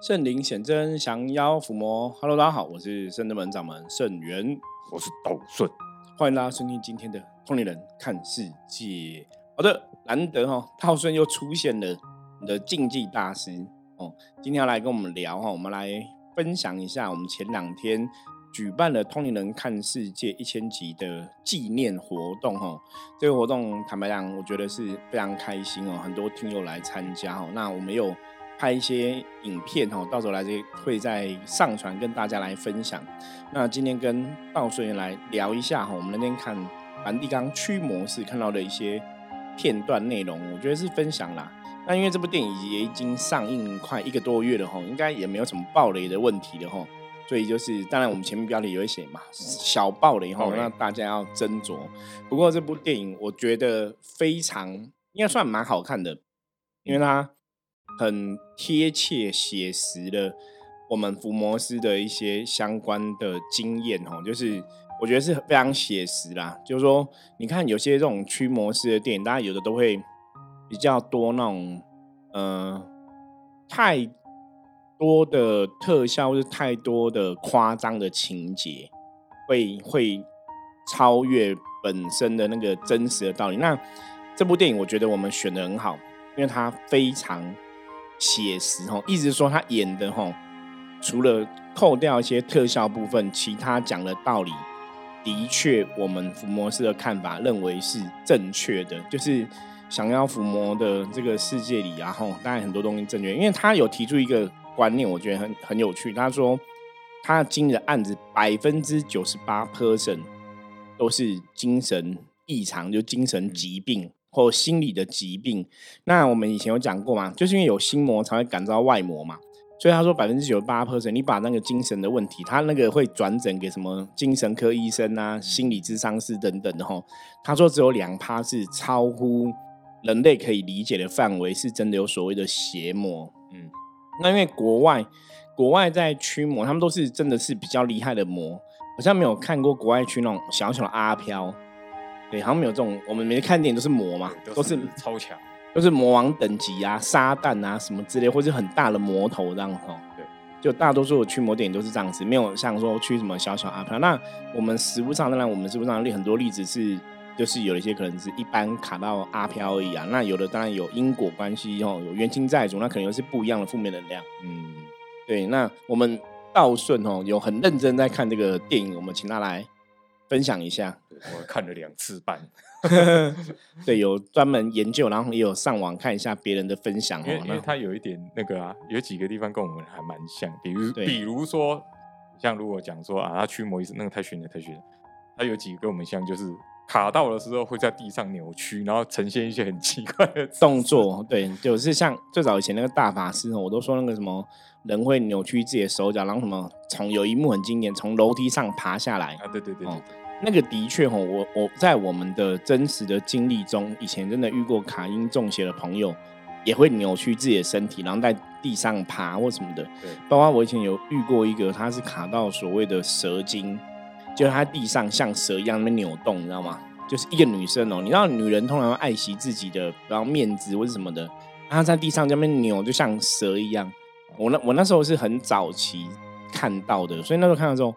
圣灵显真，降妖伏魔。Hello，大家好，我是圣德门掌门圣元，我是道顺，欢迎大家收听今天的《通灵人看世界》。好的，难得哈，道顺又出现了，你的竞技大师哦，今天要来跟我们聊哈，我们来分享一下我们前两天举办了《通灵人看世界》一千集的纪念活动哈。这个活动坦白讲，我觉得是非常开心哦，很多听友来参加哦。那我们有。拍一些影片哈，到时候来这会再上传跟大家来分享。那今天跟道顺来聊一下哈，我们那天看梵蒂冈驱魔式看到的一些片段内容，我觉得是分享啦。那因为这部电影也已经上映快一个多月了哈，应该也没有什么暴雷的问题的哈，所以就是当然我们前面标题有写嘛，小暴雷哈，那大家要斟酌。不过这部电影我觉得非常应该算蛮好看的，因为它。很贴切写实的，我们伏魔师的一些相关的经验哦，就是我觉得是非常写实啦。就是说，你看有些这种驱魔师的电影，大家有的都会比较多那种，呃，太多的特效，或是太多的夸张的情节，会会超越本身的那个真实的道理。那这部电影，我觉得我们选的很好，因为它非常。写实哈，一直说他演的哈，除了扣掉一些特效部分，其他讲的道理，的确我们伏魔师的看法认为是正确的。就是想要伏魔的这个世界里，然后当然很多东西正确，因为他有提出一个观念，我觉得很很有趣。他说他经的案子百分之九十八 percent 都是精神异常，就精神疾病。或心理的疾病，那我们以前有讲过嘛，就是因为有心魔才会感召外魔嘛，所以他说百分之九十八 percent，你把那个精神的问题，他那个会转诊给什么精神科医生啊、心理咨商师等等的哈，他说只有两趴是超乎人类可以理解的范围，是真的有所谓的邪魔。嗯，那因为国外国外在驱魔，他们都是真的是比较厉害的魔，好像没有看过国外驱那种小小的阿飘。对，好像没有这种，我们每次看电影都是魔嘛，都是超强，都是魔王等级啊，撒旦啊什么之类，或是很大的魔头这样哦。对，就大多数的驱魔电影都是这样子，没有像说驱什么小小阿飘。那我们实物上，当然我们实物上例很多例子是，就是有一些可能是一般卡到阿飘而已啊。那有的当然有因果关系哦，有冤亲债主，那可能又是不一样的负面能量。嗯，对。那我们道顺哦，有很认真在看这个电影，我们请他来。分享一下，我看了两次半，对，有专门研究，然后也有上网看一下别人的分享，因为因为他有一点那个啊，有几个地方跟我们还蛮像，比如比如说，像如果讲说啊，他驱魔意思那个太玄了，太玄了，他有几个跟我们像，就是卡到的时候会在地上扭曲，然后呈现一些很奇怪的动作，对，就是像最早以前那个大法师，我都说那个什么。人会扭曲自己的手脚，然后什么从有一幕很经典，从楼梯上爬下来。啊！对对对，哦，那个的确哦，我我在我们的真实的经历中，以前真的遇过卡因中邪的朋友，也会扭曲自己的身体，然后在地上爬或什么的。对，包括我以前有遇过一个，他是卡到所谓的蛇精，就是他地上像蛇一样那边扭动，你知道吗？就是一个女生哦，你知道女人通常爱惜自己的，然后面子或者什么的，她在地上这边扭，就像蛇一样。我那我那时候是很早期看到的，所以那时候看到之后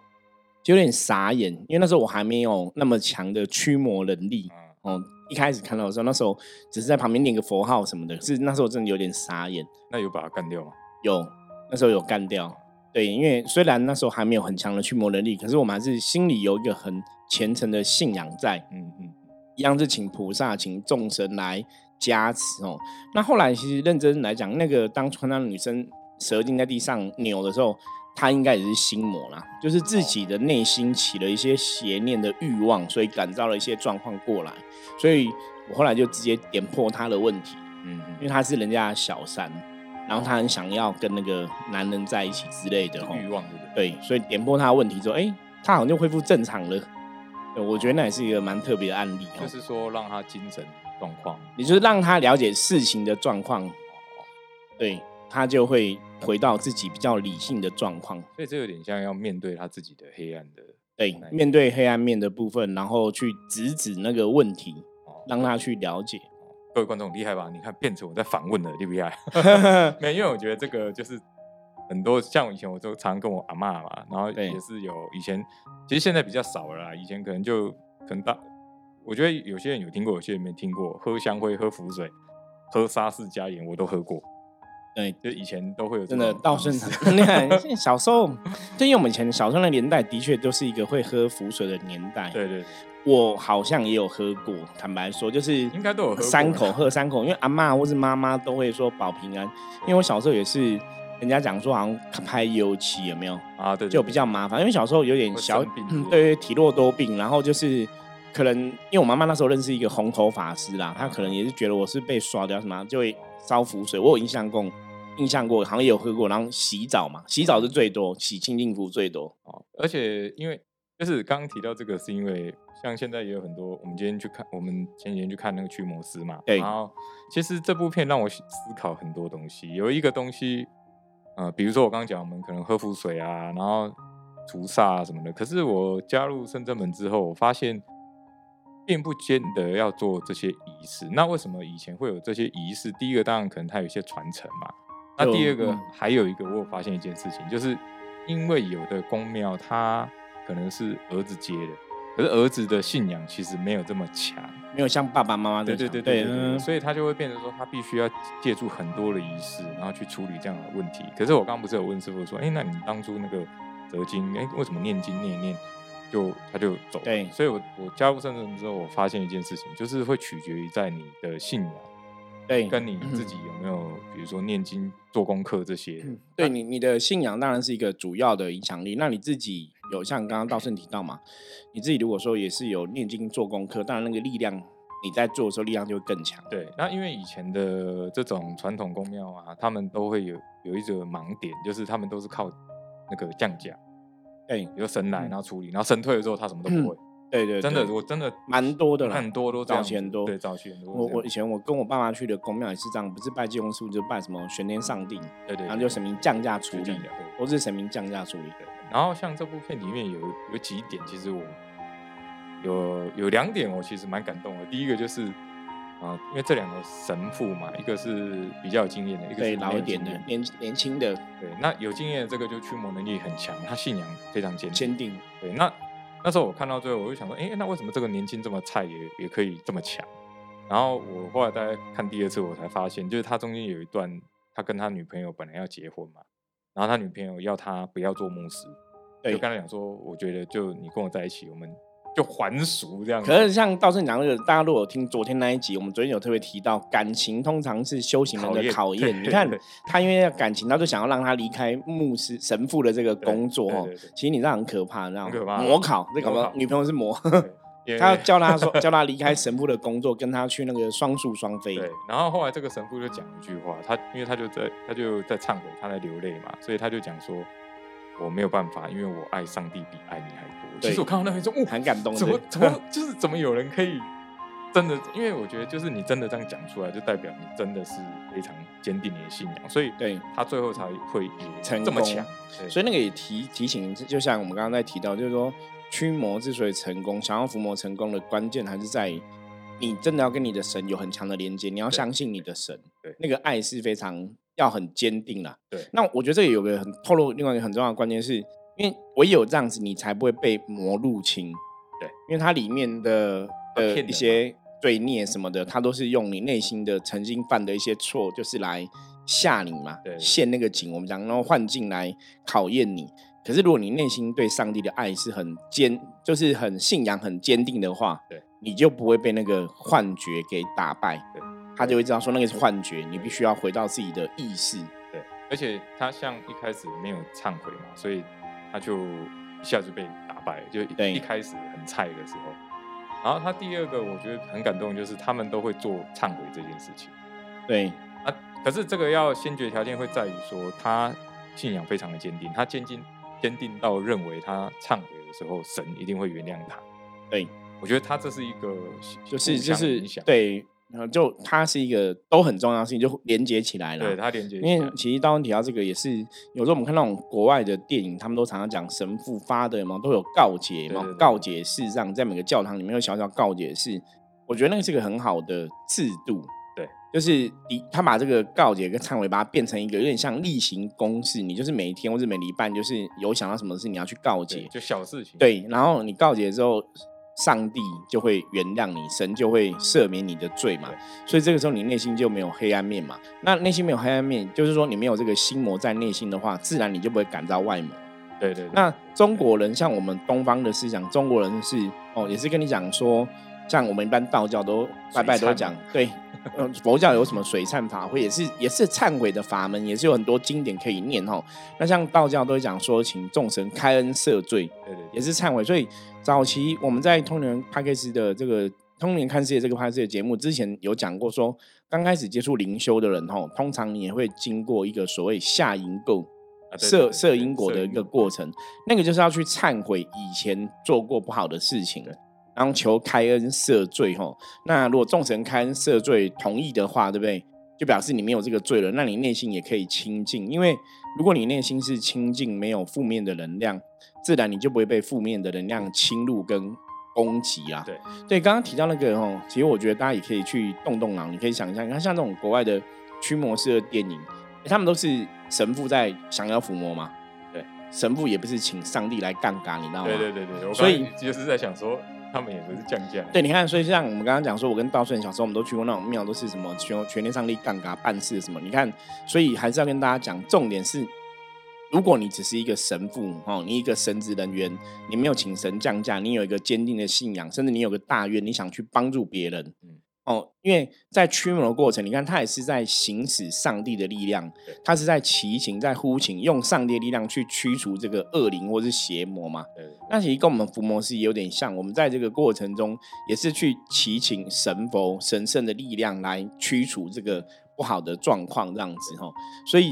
就有点傻眼，因为那时候我还没有那么强的驱魔能力。哦，一开始看到的时候，那时候只是在旁边念个佛号什么的，是那时候真的有点傻眼。那有把它干掉吗？有，那时候有干掉。对，因为虽然那时候还没有很强的驱魔能力，可是我们还是心里有一个很虔诚的信仰在。嗯嗯，一样是请菩萨、请众神来加持哦。那后来其实认真来讲，那个当初那女生。蛇精在地上扭的时候，他应该也是心魔啦，就是自己的内心起了一些邪念的欲望，所以感召了一些状况过来。所以我后来就直接点破他的问题，嗯，因为他是人家的小三，然后他很想要跟那个男人在一起之类的欲望，对对？所以点破他的问题之后，哎，他好像就恢复正常了。对，我觉得那也是一个蛮特别的案例，就是说让他精神状况，也就是让他了解事情的状况，对。他就会回到自己比较理性的状况，所以这有点像要面对他自己的黑暗的，对，面对黑暗面的部分，然后去直指那个问题，让他去了解。各位观众厉害吧？你看变成我在反问了，厉不厉害？没，因为我觉得这个就是，很多像以前我都常跟我阿妈嘛，然后也是有以前，其实现在比较少了啦。以前可能就可能大，我觉得有些人有听过，有些人没听过。喝香灰、喝符水、喝沙士加盐，我都喝过。对，就以前都会有真的道顺，你看 小时候，就因为我们以前小时候的年代，的确都是一个会喝浮水的年代。对对，我好像也有喝过，坦白说，就是应该都有喝三口，喝三口，因为阿妈或是妈妈都会说保平安。因为我小时候也是，人家讲说好像拍油漆有没有？啊？对，就比较麻烦，因为小时候有点小，对，体弱多病，然后就是可能因为我妈妈那时候认识一个红头法师啦，她可能也是觉得我是被刷掉什么，就会烧符水。我有印象过。印象过，好像也有喝过，然后洗澡嘛，洗澡是最多，洗清净符最多哦。而且因为就是刚刚提到这个，是因为像现在也有很多，我们今天去看，我们前几天去看那个驱魔师嘛。对。然后其实这部片让我思考很多东西，有一个东西，呃，比如说我刚刚讲，我们可能喝符水啊，然后除煞啊什么的。可是我加入深圳门之后，我发现并不见得要做这些仪式。那为什么以前会有这些仪式？第一个当然可能它有一些传承嘛。那第二个还有一个，我有发现一件事情，就是因为有的公庙它可能是儿子接的，可是儿子的信仰其实没有这么强，没有像爸爸妈妈对对对对，所以他就会变成说他必须要借助很多的仪式，然后去处理这样的问题。可是我刚刚不是有问师傅说，哎，那你当初那个折经，哎，为什么念经念一念就他就走？对，所以我我加入圣人之后，我发现一件事情，就是会取决于在你的信仰。对，跟你自己有没有，比如说念经、做功课这些？对你，你的信仰当然是一个主要的影响力。那你自己有像刚刚道圣提到嘛？你自己如果说也是有念经、做功课，当然那个力量你在做的时候力量就会更强。对，那因为以前的这种传统宫庙啊，他们都会有有一个盲点，就是他们都是靠那个降价，对，有神来然后处理，然后神退了之后他什么都不会。对对，真的，我真的蛮多的，很多都早期很多，对早期很多。我我以前我跟我爸妈去的公庙也是这样，不是拜济公师傅，就拜什么玄天上帝，对对，然后就神明降价处理的，都是神明降价处理的。然后像这部片里面有有几点，其实我有有两点我其实蛮感动的。第一个就是啊，因为这两个神父嘛，一个是比较有经验的，一个是老一点的，年年轻的。对，那有经验的这个就驱魔能力很强，他信仰非常坚坚定。对，那。那时候我看到最后，我就想说，哎，那为什么这个年轻这么菜也也可以这么强？然后我后来大概看第二次，我才发现，就是他中间有一段，他跟他女朋友本来要结婚嘛，然后他女朋友要他不要做牧师，就跟他讲说，我觉得就你跟我在一起，我们。就还俗这样。可是像道圣讲那个，大家如果有听昨天那一集，我们昨天有特别提到，感情通常是修行人的考验。你看他因为感情，他就想要让他离开牧师神父的这个工作哦。其实你这样很可怕，这样模考，这搞不好女朋友是模。他叫他说叫他离开神父的工作，跟他去那个双宿双飞。对。然后后来这个神父就讲一句话，他因为他就在他就在忏悔，他在流泪嘛，所以他就讲说。我没有办法，因为我爱上帝比爱你还多。其实我看到那一种，哦，很感动。怎么怎么就是怎么有人可以真的？因为我觉得，就是你真的这样讲出来，就代表你真的是非常坚定你的信仰。所以，对他最后才会成这么强。所以那个也提提醒，就像我们刚刚在提到，就是说驱魔之所以成功，想要伏魔成功的关键，还是在你真的要跟你的神有很强的连接，你要相信你的神。对，那个爱是非常。要很坚定啦。对。那我觉得这里有个很透露，另外一个很重要的关键是，因为唯有这样子，你才不会被魔入侵。对。因为它里面的呃一些罪孽什么的，它都是用你内心的曾经犯的一些错，就是来吓你嘛，对陷那个井，我们讲，然后幻境来考验你。可是如果你内心对上帝的爱是很坚，就是很信仰、很坚定的话，对，你就不会被那个幻觉给打败。对。他就会知道说那个是幻觉，你必须要回到自己的意识。对，而且他像一开始没有忏悔嘛，所以他就一下就被打败，就一开始很菜的时候。然后他第二个我觉得很感动，就是他们都会做忏悔这件事情。对啊，可是这个要先决条件会在于说他信仰非常的坚定，他坚定坚定到认为他忏悔的时候神一定会原谅他。对，我觉得他这是一个就是就是对。就它是一个都很重要的事情，就连接起来了。对，它连接。因为其实当文提到这个，也是有时候我们看那种国外的电影，他们都常常讲神父发的嘛，都有告解嘛，告解式这样，在每个教堂里面有小小告解式。我觉得那个是个很好的制度。对，就是你他把这个告解跟忏悔，把它变成一个有点像例行公事，你就是每一天或者每礼拜，就是有想到什么事你要去告解，就小事情。对，然后你告解之后。上帝就会原谅你，神就会赦免你的罪嘛。所以这个时候你内心就没有黑暗面嘛。那内心没有黑暗面，就是说你没有这个心魔在内心的话，自然你就不会感到外魔。对对。那中国人像我们东方的思想，中国人是哦，也是跟你讲说，像我们一般道教都拜拜都讲对。嗯，佛教有什么水忏法会，也是也是忏悔的法门，也是有很多经典可以念哈。那像道教都会讲说，请众神开恩赦罪，对对，也是忏悔。所以早期我们在通年帕克斯的这个通年看世界这个帕克斯的节目之前有讲过，说刚开始接触灵修的人哈，通常你也会经过一个所谓下因垢、摄摄因果的一个过程，那个就是要去忏悔以前做过不好的事情。然后求开恩赦罪，吼。那如果众神开恩赦罪同意的话，对不对？就表示你没有这个罪了，那你内心也可以清净。因为如果你内心是清净，没有负面的能量，自然你就不会被负面的能量侵入跟攻击啊。对，对，刚刚提到那个，哦，其实我觉得大家也可以去动动脑，你可以想象，你看像这种国外的驱魔式的电影，他们都是神父在想要伏魔嘛。对，神父也不是请上帝来杠杆，你知道吗？对对对对，所以就是在想说。他们也不是降价。对，你看，所以像我们刚刚讲说，我跟道顺小时候，我们都去过那种庙，都是什么全全天上帝杠杆办事什么。你看，所以还是要跟大家讲，重点是，如果你只是一个神父哦，你一个神职人员，你没有请神降价，你有一个坚定的信仰，甚至你有个大愿，你想去帮助别人。哦，因为在驱魔的过程，你看他也是在行使上帝的力量，他是在祈请、在呼请，用上帝的力量去驱除这个恶灵或是邪魔嘛。那其实跟我们伏魔师有点像，我们在这个过程中也是去祈请神佛、神圣的力量来驱除这个不好的状况，这样子哈。所以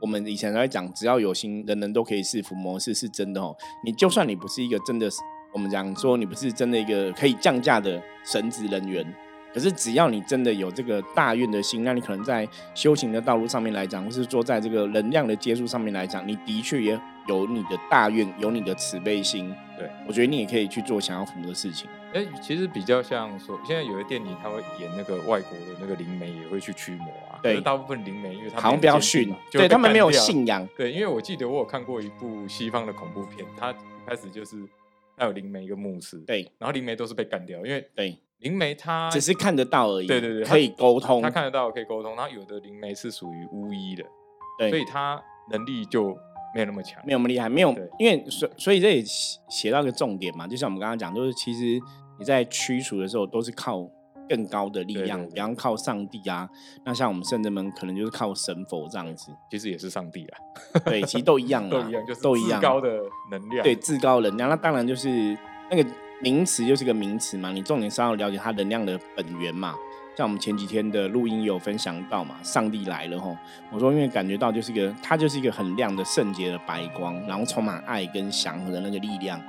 我们以前在讲，只要有心，人人都可以是伏魔师是真的哦。你就算你不是一个真的，我们讲说你不是真的一个可以降价的神职人员。可是，只要你真的有这个大愿的心，那你可能在修行的道路上面来讲，或是说在这个能量的接触上面来讲，你的确也有你的大愿，有你的慈悲心。对，我觉得你也可以去做想要服务的事情。哎，其实比较像说，现在有的电影他会演那个外国的那个灵媒也会去驱魔啊。对，大部分灵媒因为他好像比较逊，对他们没有信仰。对，因为我记得我有看过一部西方的恐怖片，他开始就是他有灵媒一个牧师，对，然后灵媒都是被干掉，因为对。灵媒他只是看得到而已，对对对，可以沟通，他看得到可以沟通。然后有的灵媒是属于巫医的，对，所以他能力就没有那么强，没有那么厉害，没有，因为所所以这也写到一个重点嘛，就像我们刚刚讲，就是其实你在驱除的时候都是靠更高的力量，比方靠上帝啊。那像我们圣人们可能就是靠神佛这样子，其实也是上帝啊，对，其实都一样，都一样，就是都一样高的能量，对，至高能量。那当然就是那个。名词就是个名词嘛，你重点是要了解它能量的本源嘛。像我们前几天的录音有分享到嘛，上帝来了吼。我说因为感觉到就是一个，它就是一个很亮的圣洁的白光，然后充满爱跟祥和的那个力量。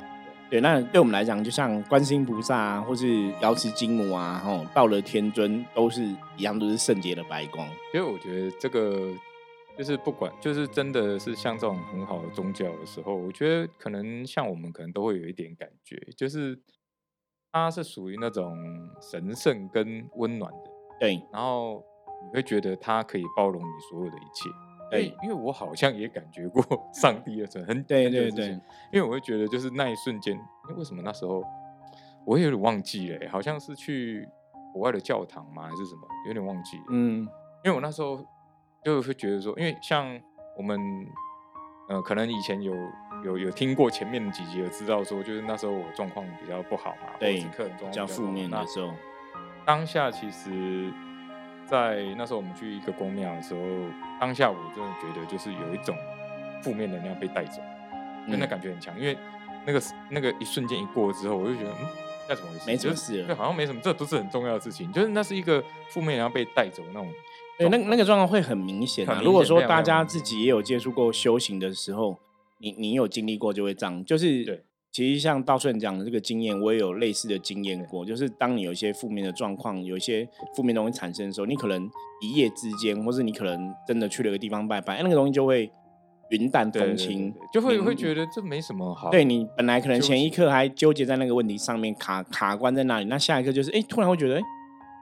对，那对我们来讲，就像观世音菩萨啊，或是瑶池金母啊，吼，到了天尊都是一样，都是圣洁的白光。因为我觉得这个。就是不管，就是真的是像这种很好的宗教的时候，我觉得可能像我们可能都会有一点感觉，就是它是属于那种神圣跟温暖的，对。然后你会觉得它可以包容你所有的一切，对。因为我好像也感觉过 上帝的存很对对对。因为我会觉得就是那一瞬间，因为为什么那时候我也有点忘记了，好像是去国外的教堂吗，还是什么，有点忘记。嗯。因为我那时候。就会觉得说，因为像我们，呃，可能以前有有有听过前面几集，有知道说，就是那时候我状况比较不好嘛，对，客人状况比较负面的时候，当下其实，在那时候我们去一个公庙的时候，当下我真的觉得就是有一种负面能量被带走，真的感觉很强，因为那个那个一瞬间一过之后，我就觉得，嗯，那怎么回事？没什么事，对，好像没什么，这不是很重要的事情，就是那是一个负面然后被带走那种。对，那那个状况会很明显啊。如果说大家自己也有接触过修行的时候，你你有经历过就会这样。就是对，其实像道顺讲的这个经验，我也有类似的经验过。就是当你有一些负面的状况，有一些负面东西产生的时候，你可能一夜之间，或是你可能真的去了个地方拜拜，那个东西就会云淡风轻，就会会觉得这没什么好。对你本来可能前一刻还纠结在那个问题上面，卡卡关在那里，那下一刻就是哎，突然会觉得哎。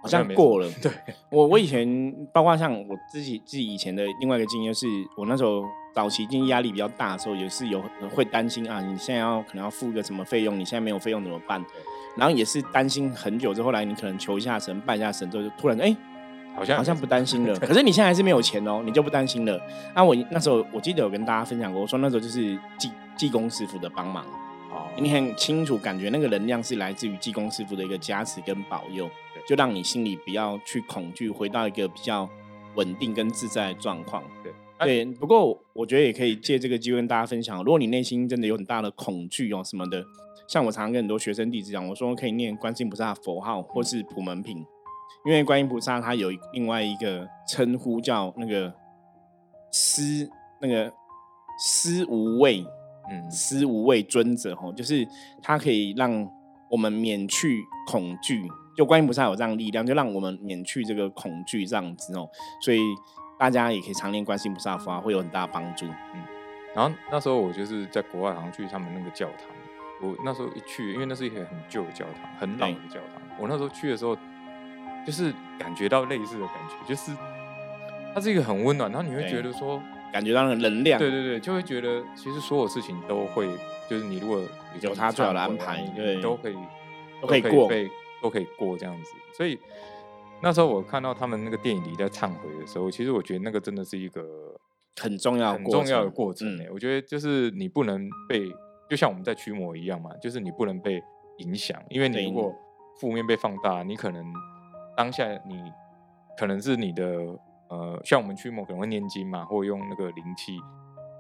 好像过了。对，我我以前包括像我自己自己以前的另外一个经验，是我那时候早期经济压力比较大的时候，也是有会担心啊，你现在要可能要付个什么费用，你现在没有费用怎么办？然后也是担心很久，之后来你可能求一下神，拜一下神之后，就突然哎，好像好像不担心了。可是你现在还是没有钱哦，你就不担心了。那我那时候我记得有跟大家分享过，我说那时候就是济济公师傅的帮忙。哦，你很清楚感觉那个能量是来自于济公师傅的一个加持跟保佑，就让你心里不要去恐惧，回到一个比较稳定跟自在的状况。对对，不过我觉得也可以借这个机会跟大家分享，如果你内心真的有很大的恐惧哦什么的。像我常常跟很多学生弟子讲，我说可以念观世音菩萨佛号或是普门品，因为观音菩萨他有另外一个称呼叫那个思那个思无畏，嗯，思无畏尊者吼，就是他可以让我们免去恐惧，就观音菩萨有这样力量，就让我们免去这个恐惧这样子哦，所以大家也可以常念观世音菩萨佛号，会有很大帮助。嗯，然后那时候我就是在国外，好像去他们那个教堂。我那时候一去，因为那是一个很旧的教堂，很老的教堂。我那时候去的时候，就是感觉到类似的感觉，就是它是一个很温暖，然后你会觉得说，感觉到那个能量，对对对，就会觉得其实所有事情都会，就是你如果有他最好的安排，对，都可以都可以过，都可以过这样子。所以那时候我看到他们那个电影里在忏悔的时候，其实我觉得那个真的是一个很重要、很重要的过程。哎，我觉得就是你不能被。就像我们在驱魔一样嘛，就是你不能被影响，因为你如果负面被放大，你可能当下你可能是你的呃，像我们驱魔可能会念经嘛，或用那个灵气，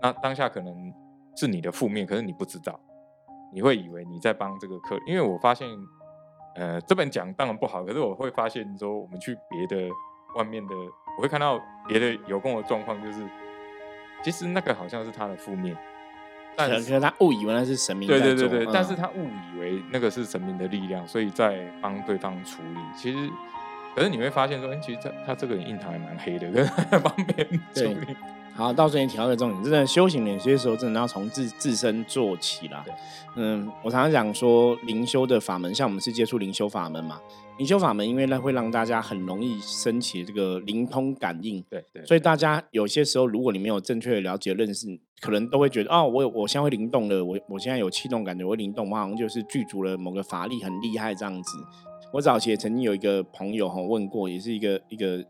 那当下可能是你的负面，可是你不知道，你会以为你在帮这个客，因为我发现呃，这本讲当然不好，可是我会发现说，我们去别的外面的，我会看到别的有功的状况，就是其实那个好像是他的负面。可能他误以为那是神明，对对对对，但是他误以为那个是神明的力量，所以在帮对方处理。其实，可是你会发现说，哎，其实他他这个人印堂还蛮黑的，跟帮别人处理。好，到这里提到一个重点，真的修行有些时候真的要从自自身做起啦。嗯，我常常讲说，灵修的法门，像我们是接触灵修法门嘛。灵修法门，因为呢会让大家很容易升起这个灵通感应，对对，所以大家有些时候，如果你没有正确的了解认识，可能都会觉得哦，我有我现在会灵动了，我我现在有气动感觉，我灵动，我好像就是具足了某个法力，很厉害这样子。我早期也曾经有一个朋友哈问过，也是一个一个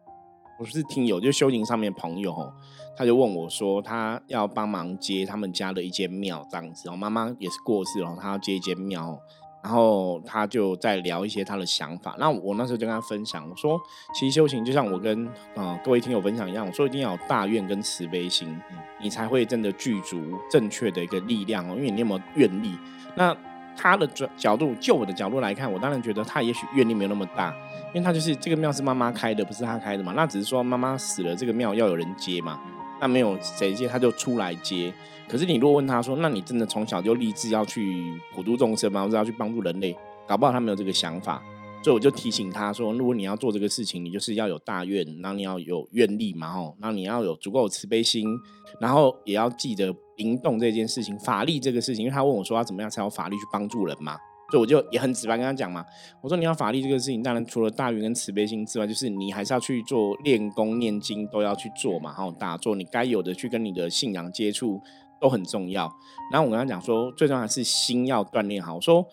不是听友，就修行上面朋友哈，他就问我说，他要帮忙接他们家的一间庙这样子，然后妈妈也是过世了，他要接一间庙。然后他就在聊一些他的想法，那我那时候就跟他分享，我说其实修行就像我跟啊各位听友分享一样，我说一定要有大愿跟慈悲心，你才会真的具足正确的一个力量哦。因为你有没有愿力？那他的角角度，就我的角度来看，我当然觉得他也许愿力没有那么大，因为他就是这个庙是妈妈开的，不是他开的嘛。那只是说妈妈死了，这个庙要有人接嘛。那没有谁接，他就出来接。可是你如果问他说：“那你真的从小就立志要去普度众生吗？或者要去帮助人类？”搞不好他没有这个想法。所以我就提醒他说：“如果你要做这个事情，你就是要有大愿，然后你要有愿力嘛，吼，那你要有足够慈悲心，然后也要记得灵动这件事情，法力这个事情。因为他问我说要怎么样才有法力去帮助人嘛。”所以我就也很直白跟他讲嘛，我说你要法力这个事情，当然除了大愿跟慈悲心之外，就是你还是要去做练功、念经都要去做嘛，然后打坐，你该有的去跟你的信仰接触都很重要。然后我跟他讲说，最重要的是心要锻炼好。我说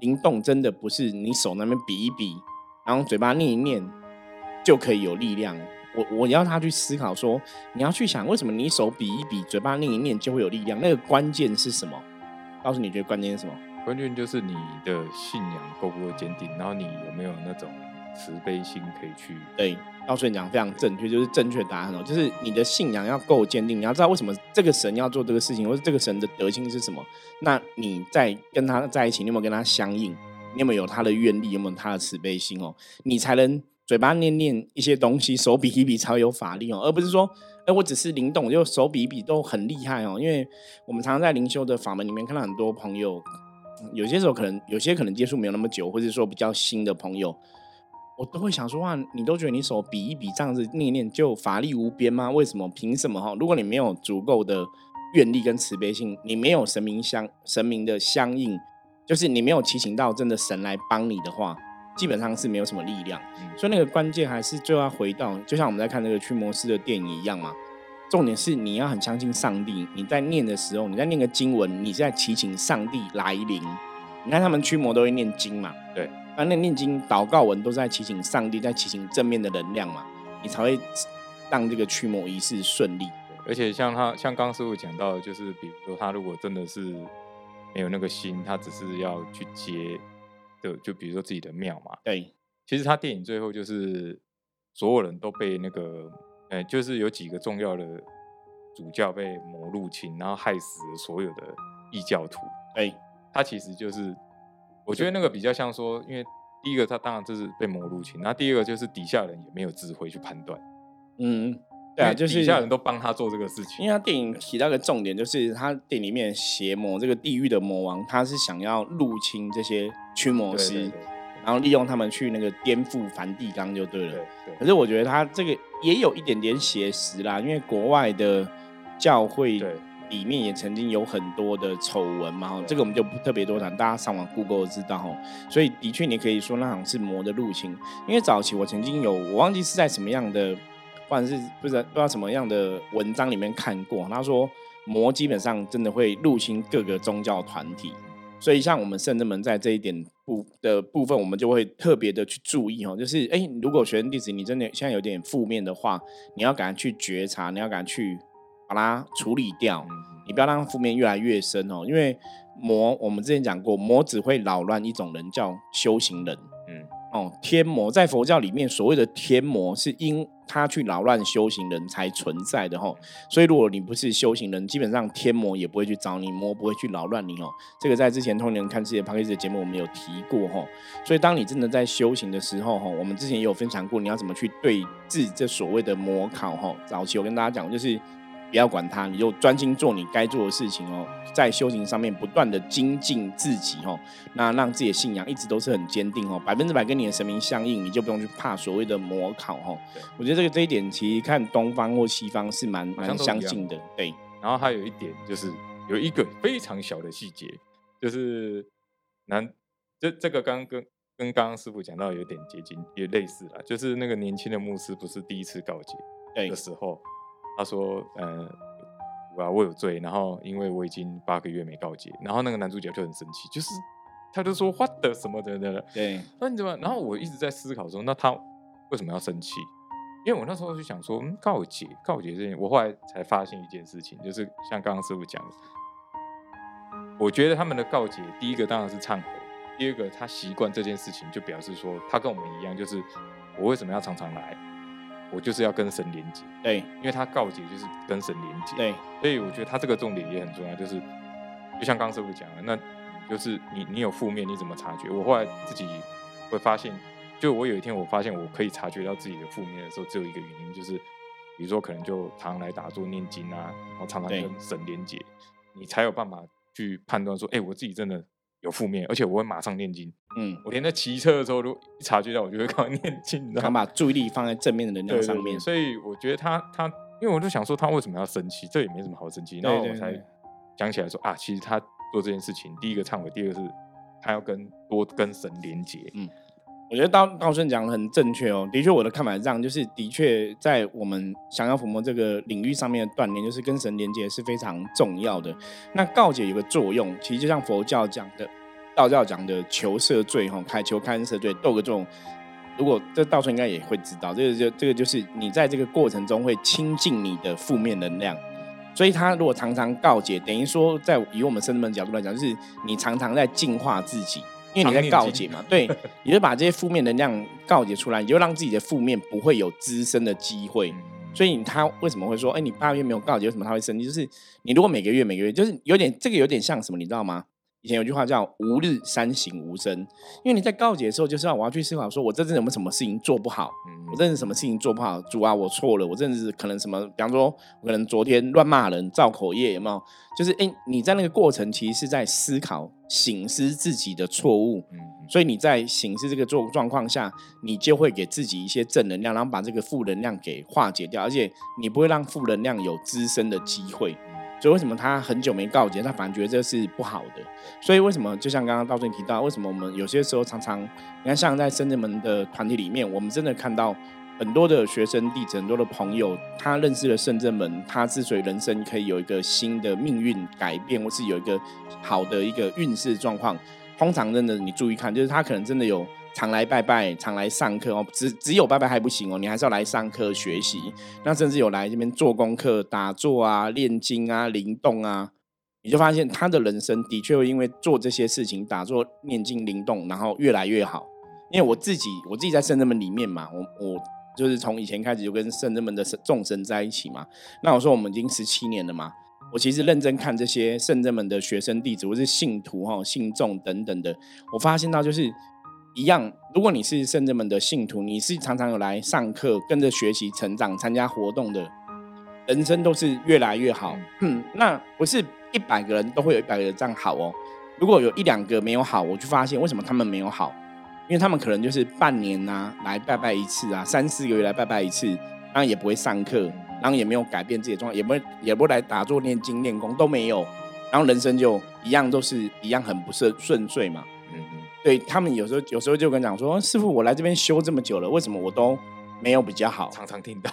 灵动真的不是你手那边比一比，然后嘴巴念一念就可以有力量。我我要他去思考说，你要去想为什么你手比一比，嘴巴念一念就会有力量？那个关键是什么？告诉你，觉得关键是什么？关键就是你的信仰够不够坚定，然后你有没有那种慈悲心可以去对。告诉你讲非常正确，就是正确答案哦，就是你的信仰要够坚定，你要知道为什么这个神要做这个事情，或者这个神的德性是什么。那你在跟他在一起，你有没有跟他相应？你有没有有他的愿力？有没有他的慈悲心哦？你才能嘴巴念念一些东西，手比一比才有法力哦，而不是说，哎，我只是灵动，就手比一比都很厉害哦。因为我们常常在灵修的法门里面看到很多朋友。有些时候可能有些可能接触没有那么久，或者说比较新的朋友，我都会想说话，你都觉得你手比一比这样子念念就法力无边吗？为什么？凭什么？哈，如果你没有足够的愿力跟慈悲心，你没有神明相神明的相应，就是你没有祈请到真的神来帮你的话，基本上是没有什么力量。所以那个关键还是最后要回到，就像我们在看那个驱魔师的电影一样嘛。重点是你要很相信上帝。你在念的时候，你在念个经文，你是在祈请上帝来临。你看他们驱魔都会念经嘛？对，那那念经祷告文都是在祈请上帝，在祈请正面的能量嘛，你才会让这个驱魔仪式顺利。而且像他，像刚师傅讲到，就是比如说他如果真的是没有那个心，他只是要去接的，就比如说自己的庙嘛。对，其实他电影最后就是所有人都被那个。呃，就是有几个重要的主教被魔入侵，然后害死了所有的异教徒。哎，他其实就是，我觉得那个比较像说，因为第一个他当然就是被魔入侵，那第二个就是底下人也没有智慧去判断。嗯，对啊，就是底下人都帮他做这个事情。因为他电影提到个重点，就是他电影里面邪魔这个地狱的魔王，他是想要入侵这些驱魔师。然后利用他们去那个颠覆梵蒂冈就对了。可是我觉得他这个也有一点点写实啦，因为国外的教会里面也曾经有很多的丑闻嘛。这个我们就不特别多谈，大家上网 Google 知道哈。所以的确你可以说那场是魔的入侵，因为早期我曾经有我忘记是在什么样的，或者是不知道不知道什么样的文章里面看过，他说魔基本上真的会入侵各个宗教团体。所以，像我们圣人们在这一点部的部分，我们就会特别的去注意哦。就是，哎，如果学生弟子你真的现在有点负面的话，你要赶快去觉察，你要赶快去把它处理掉，你不要让负面越来越深哦。因为魔，我们之前讲过，魔只会扰乱一种人，叫修行人。嗯，哦，天魔在佛教里面所谓的天魔，是因他去扰乱修行人才存在的吼，所以如果你不是修行人，基本上天魔也不会去找你，魔不会去扰乱你哦。这个在之前通年看世界 p a 的节目我们有提过吼。所以当你真的在修行的时候吼，我们之前也有分享过你要怎么去对治这所谓的魔考吼。早期我跟大家讲就是。不要管他，你就专心做你该做的事情哦。在修行上面不断的精进自己哦，那让自己的信仰一直都是很坚定哦，百分之百跟你的神明相应，你就不用去怕所谓的魔考哦。我觉得这个这一点其实看东方或西方是蛮蛮相近的。对，然后还有一点就是有一个非常小的细节，就是男这这个刚跟跟刚刚师傅讲到有点接近也类似了，就是那个年轻的牧师不是第一次告诫的时候。他说：“呃，我我有罪，然后因为我已经八个月没告诫，然后那个男主角就很生气，就是他就说 what 的什么的的，对，那你怎么？然后我一直在思考说，那他为什么要生气？因为我那时候就想说，嗯，告诫告诫这件，我后来才发现一件事情，就是像刚刚师傅讲的，我觉得他们的告诫，第一个当然是忏悔，第二个他习惯这件事情，就表示说他跟我们一样，就是我为什么要常常来？”我就是要跟神连接，对，因为他告解就是跟神连接，对，所以我觉得他这个重点也很重要，就是就像刚师傅讲的，那就是你你有负面你怎么察觉？我后来自己会发现，就我有一天我发现我可以察觉到自己的负面的时候，只有一个原因，就是比如说可能就常常来打坐念经啊，然后常常跟神连接，你才有办法去判断说，哎，我自己真的。有负面，而且我会马上念经。嗯，我连在骑车的时候都一察觉到，我就会开始 念经。他把注意力放在正面的能量上面。所以我觉得他他，因为我就想说他为什么要生气，这也没什么好生气。然后我才想起来说啊，其实他做这件事情，第一个忏悔，第二个是他要跟多跟神连接。嗯。我觉得道道顺讲的很正确哦，的确我的看法是这样，就是的确在我们想要抚摸这个领域上面的锻炼，就是跟神连接是非常重要的。那告解有个作用，其实就像佛教讲的、道教讲的求赦罪哈，开求开恩赦罪，斗个这种。如果这道顺应该也会知道，这个就这个就是你在这个过程中会清净你的负面能量，所以他如果常常告解，等于说在以我们圣人角度来讲，就是你常常在净化自己。因为你在告解嘛，对，你就把这些负面能量告解出来，你就让自己的负面不会有滋生的机会。所以他为什么会说，哎，你八月没有告解，为什么他会生气？就是你如果每个月每个月，就是有点这个有点像什么，你知道吗？以前有句话叫“吾日三省吾身”，因为你在告解的时候，就是要我要去思考，说我这阵有没有什么事情做不好？我真的什么事情做不好？主啊，我错了，我真的是可能什么？比方说，我可能昨天乱骂人、造口业，有没有？就是哎，你在那个过程其实是在思考、醒思自己的错误。嗯，所以你在醒思这个状状况下，你就会给自己一些正能量，然后把这个负能量给化解掉，而且你不会让负能量有滋生的机会。所以为什么他很久没告捷，他反而觉得这是不好的？所以为什么就像刚刚道顺提到，为什么我们有些时候常常，你看像在深圳门的团体里面，我们真的看到很多的学生弟子，很多的朋友，他认识了深圳门，他之所以人生可以有一个新的命运改变，或是有一个好的一个运势状况，通常真的你注意看，就是他可能真的有。常来拜拜，常来上课哦。只只有拜拜还不行哦，你还是要来上课学习。那甚至有来这边做功课、打坐啊、练经啊、灵动啊，你就发现他的人生的确会因为做这些事情、打坐、念经、灵动，然后越来越好。因为我自己，我自己在圣人们里面嘛，我我就是从以前开始就跟圣人们的众神在一起嘛。那我说我们已经十七年了嘛，我其实认真看这些圣人们的学生弟子，或是信徒哈、信众等等的，我发现到就是。一样，如果你是圣人们的信徒，你是常常有来上课、跟着学习、成长、参加活动的，人生都是越来越好。嗯，那不是一百个人都会有一百个人这样好哦。如果有一两个没有好，我就发现为什么他们没有好，因为他们可能就是半年呐来拜拜一次啊，三四个月来拜拜一次，然后也不会上课，然后也没有改变自己的状态，也不会也不会来打坐、念经、练功都没有，然后人生就一样都是一样很不顺顺遂嘛。对他们有时候有时候就跟讲说，师傅，我来这边修这么久了，为什么我都没有比较好？常常听到，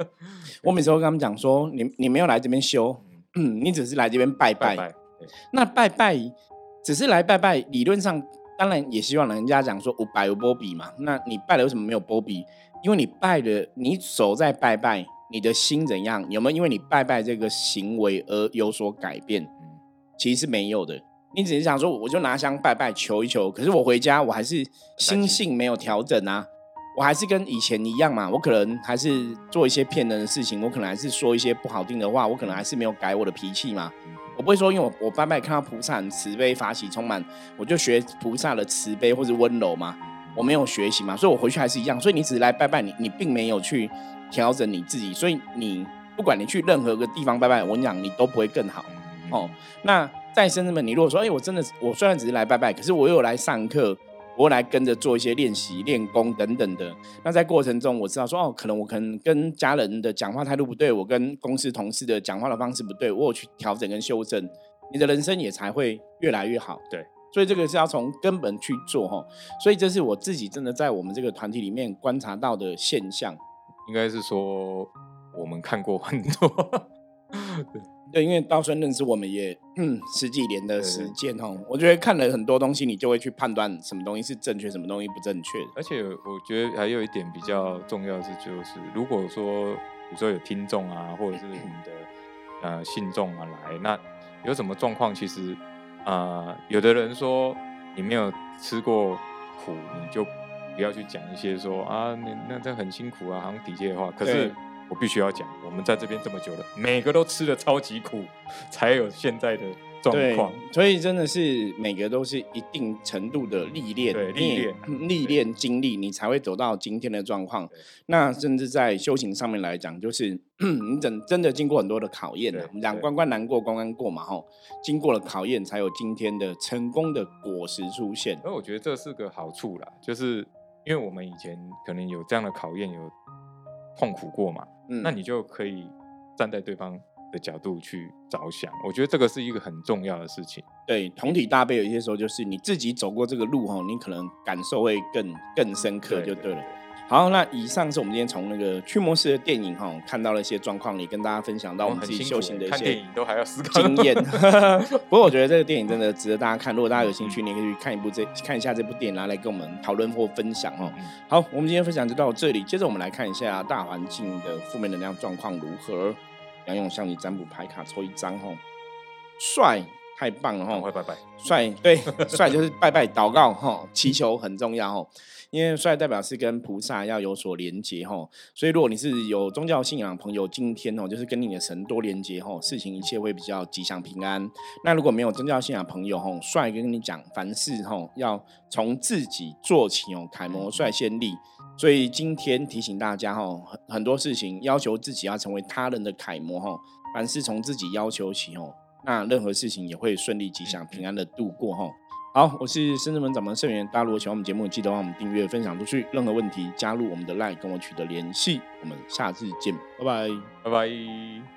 我每次都跟他们讲说，你你没有来这边修，嗯，你只是来这边拜拜。那拜拜只是来拜拜，理论上当然也希望人家讲说我拜有波比嘛。那你拜了为什么没有波比？因为你拜的，你手在拜拜，你的心怎样？有没有因为你拜拜这个行为而有所改变？其实是没有的。你只是想说，我就拿香拜拜求一求，可是我回家我还是心性没有调整啊，我还是跟以前一样嘛，我可能还是做一些骗人的事情，我可能还是说一些不好听的话，我可能还是没有改我的脾气嘛。我不会说，因为我我拜拜看到菩萨很慈悲法喜充满，我就学菩萨的慈悲或者温柔嘛。我没有学习嘛，所以我回去还是一样。所以你只是来拜拜，你你并没有去调整你自己，所以你不管你去任何个地方拜拜，我跟你讲，你都不会更好哦。那。在生人们，你如果说，哎，我真的，我虽然只是来拜拜，可是我有来上课，我来跟着做一些练习、练功等等的。那在过程中，我知道说，哦，可能我可能跟家人的讲话态度不对，我跟公司同事的讲话的方式不对，我有去调整跟修正，你的人生也才会越来越好。对，所以这个是要从根本去做哈。所以这是我自己真的在我们这个团体里面观察到的现象。应该是说，我们看过很多。对，因为道顺认识我们也十几年的时间哦，我觉得看了很多东西，你就会去判断什么东西是正确，什么东西不正确。而且我觉得还有一点比较重要是，就是如果说比如说有听众啊，或者是你的呃信众啊来，那有什么状况，其实啊，有的人说你没有吃过苦，你就不要去讲一些说啊，那那这很辛苦啊，好像底下的话，可是。我必须要讲，我们在这边这么久了，每个都吃的超级苦，才有现在的状况。所以真的是每个都是一定程度的历练，历练、历练经历，你才会走到今天的状况。那甚至在修行上面来讲，就是 你真真的经过很多的考验的，两关关难过关关过嘛，吼，经过了考验，才有今天的成功的果实出现。而我觉得这是个好处啦，就是因为我们以前可能有这样的考验，有痛苦过嘛。那你就可以站在对方的角度去着想，我觉得这个是一个很重要的事情。对，同体大悲，有些时候就是你自己走过这个路哈，你可能感受会更更深刻，就对了。好，那以上是我们今天从那个驱魔师的电影哈看到了一些状况，也跟大家分享到我们自己修行的一些电影都还要思考经验。不过我觉得这个电影真的值得大家看，如果大家有兴趣，你可以去看一部这看一下这部电影，拿来跟我们讨论或分享哦。好，我们今天分享就到这里，接着我们来看一下大环境的负面能量状况如何。杨勇向你占卜牌卡抽一张哈，帅，太棒了哈，拜拜，帅，对，帅就是拜拜祷告哈，祈求很重要哈。因为帅代表是跟菩萨要有所连接哈，所以如果你是有宗教信仰朋友，今天哦就是跟你的神多连接哈，事情一切会比较吉祥平安。那如果没有宗教信仰朋友哈，帅跟你讲，凡事哈要从自己做起哦，楷模率先立。所以今天提醒大家哈，很很多事情要求自己要成为他人的楷模哈，凡事从自己要求起哦，那任何事情也会顺利吉祥平安的度过哈。好，我是深圳门掌门盛元。大家如果喜欢我们节目，记得帮我们订阅、分享出去。任何问题，加入我们的 LINE 跟我取得联系。我们下次见，拜拜，拜拜。